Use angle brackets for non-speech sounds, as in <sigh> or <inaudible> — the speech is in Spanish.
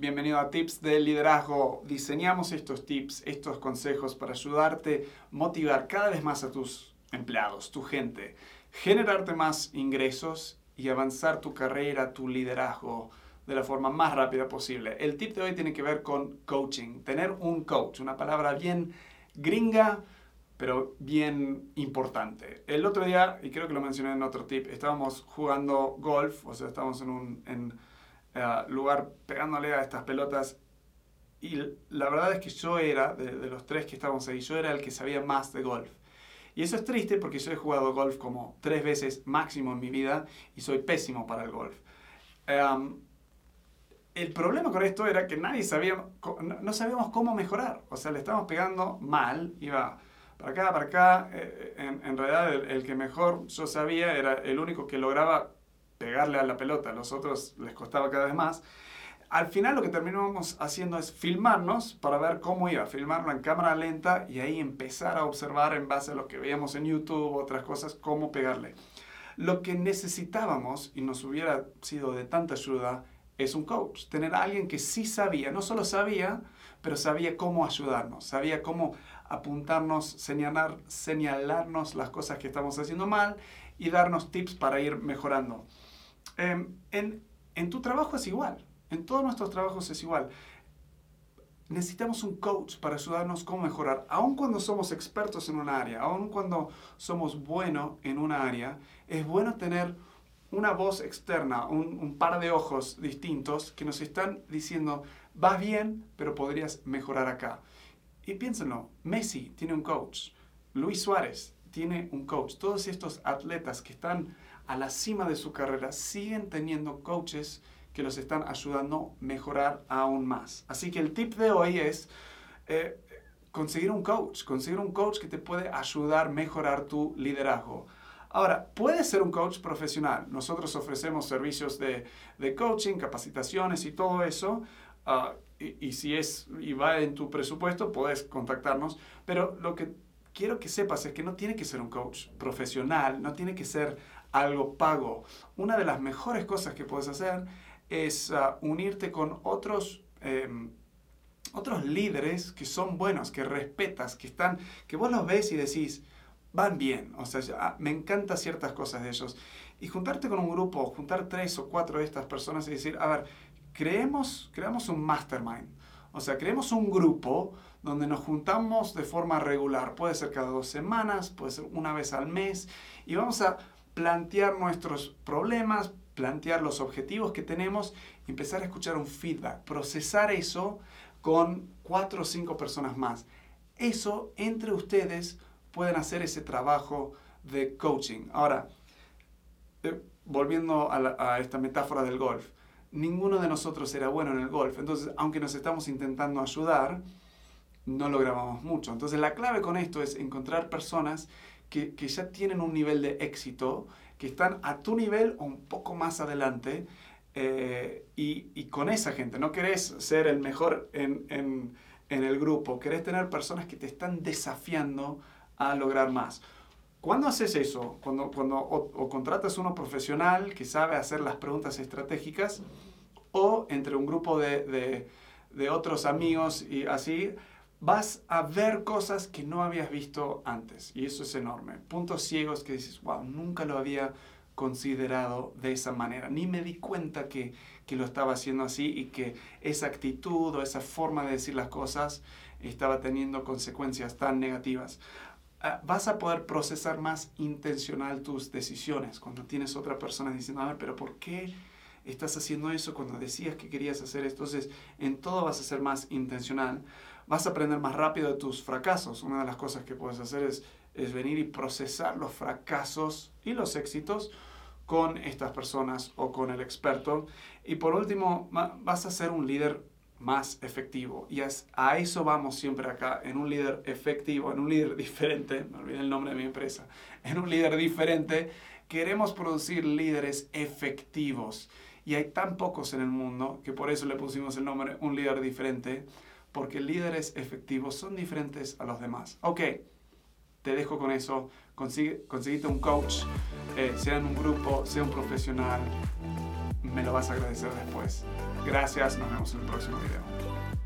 bienvenido a Tips de Liderazgo. Diseñamos estos tips, estos consejos para ayudarte a motivar cada vez más a tus empleados, tu gente, generarte más ingresos y avanzar tu carrera, tu liderazgo de la forma más rápida posible. El tip de hoy tiene que ver con coaching, tener un coach, una palabra bien gringa, pero bien importante. El otro día, y creo que lo mencioné en otro tip, estábamos jugando golf, o sea, estábamos en un uh, lugar pegándole a estas pelotas, y la verdad es que yo era, de, los tres que estábamos ahí, yo era el que sabía más de golf. Y eso es triste porque yo he jugado golf como tres veces máximo en mi vida y soy pésimo para el golf. Um, el problema con esto era que nadie sabía, no sabíamos cómo mejorar. O sea, le estábamos pegando mal, iba para acá, para acá. Eh, en, en, realidad, el, que mejor yo sabía era el único que lograba pegarle a la pelota. A los otros les costaba cada vez más. Al final lo que terminamos haciendo es filmarnos para ver cómo iba, filmarlo en cámara lenta y ahí empezar a observar en base a lo que veíamos en YouTube, otras cosas, cómo pegarle. Lo que necesitábamos y nos hubiera sido de tanta ayuda es un coach, tener a alguien que sí sabía, no solo sabía, pero sabía cómo ayudarnos, sabía cómo apuntarnos, señalar, señalarnos las cosas que estamos haciendo mal y darnos tips para ir mejorando. Eh, en, en tu trabajo es igual, en todos nuestros trabajos es igual. Necesitamos un coach para ayudarnos cómo mejorar, aun cuando somos expertos en una área, aun cuando somos buenos en una área, es bueno tener una voz externa, un, un, par de ojos distintos que nos están diciendo, vas bien, pero podrías mejorar acá. Y piénsenlo, Messi tiene un coach, Luis Suárez tiene un coach, todos estos atletas que están a la cima de su carrera siguen teniendo coaches que los están ayudando a mejorar aún más. Así que el tip de hoy es eh, conseguir un coach, conseguir un coach que te puede ayudar a mejorar tu liderazgo. Ahora, puede ser un coach profesional. Nosotros ofrecemos servicios de, de coaching, capacitaciones y todo eso. Uh, y, y, si es y va en tu presupuesto, puedes contactarnos. Pero lo que quiero que sepas es que no tiene que ser un coach profesional, no tiene que ser algo pago. Una de las mejores cosas que puedes hacer es uh, unirte con otros, eh, otros líderes que son buenos, que respetas, que están, que vos los ves y decís, van bien, o sea, ah, me encantan ciertas cosas de ellos. Y juntarte con un grupo, juntar tres o cuatro de estas personas y decir, a ver, creemos, creamos un mastermind. O sea, creemos un grupo donde nos juntamos de forma regular. Puede ser cada dos semanas, puede ser una vez al mes. Y vamos a plantear nuestros problemas, plantear los objetivos que tenemos empezar a escuchar un feedback, procesar eso con cuatro o cinco personas más. Eso entre ustedes pueden hacer ese trabajo de coaching. Ahora, eh, volviendo a, a, esta metáfora del golf, ninguno de nosotros era bueno en el golf, entonces aunque nos estamos intentando ayudar, no lográbamos mucho. Entonces la clave con esto es encontrar personas que, que ya tienen un nivel de éxito, que están a tu nivel o un poco más adelante, eh, y, y, con esa gente, no querés ser el mejor en, en, en el grupo, querés tener personas que te están desafiando a lograr más. Cuando haces eso, cuando, cuando o, o, contratas uno profesional que sabe hacer las preguntas estratégicas, o entre un grupo de, de, de otros amigos y así, vas a ver cosas que no habías visto antes. Y eso es enorme. Puntos ciegos que dices, wow, nunca lo había considerado de esa manera. Ni me di cuenta que, que lo estaba haciendo así y que esa actitud o esa forma de decir las cosas estaba teniendo consecuencias tan negativas. Uh, vas a poder procesar más intencional tus decisiones cuando tienes otra persona diciendo, a ver, pero ¿por qué estás haciendo eso cuando decías que querías hacer esto? Entonces, en todo vas a ser más intencional. Vas a aprender más rápido de tus fracasos. Una de las cosas que puedes hacer es, es venir y procesar los fracasos y los éxitos con estas personas o con el experto. Y por último, vas a ser un líder más efectivo. Y es, a eso vamos siempre acá, en un líder efectivo, en un líder <laughs> diferente, me olvidé el nombre de mi empresa, en un líder diferente, queremos producir líderes efectivos. Y hay tan pocos en el mundo que por eso le pusimos el nombre un líder diferente porque líderes efectivos son diferentes a los demás. Ok, te dejo con eso. Consigue, conseguite un coach, eh, sea en un grupo, sea un profesional. Me lo vas a agradecer después. Gracias, nos vemos en el próximo video.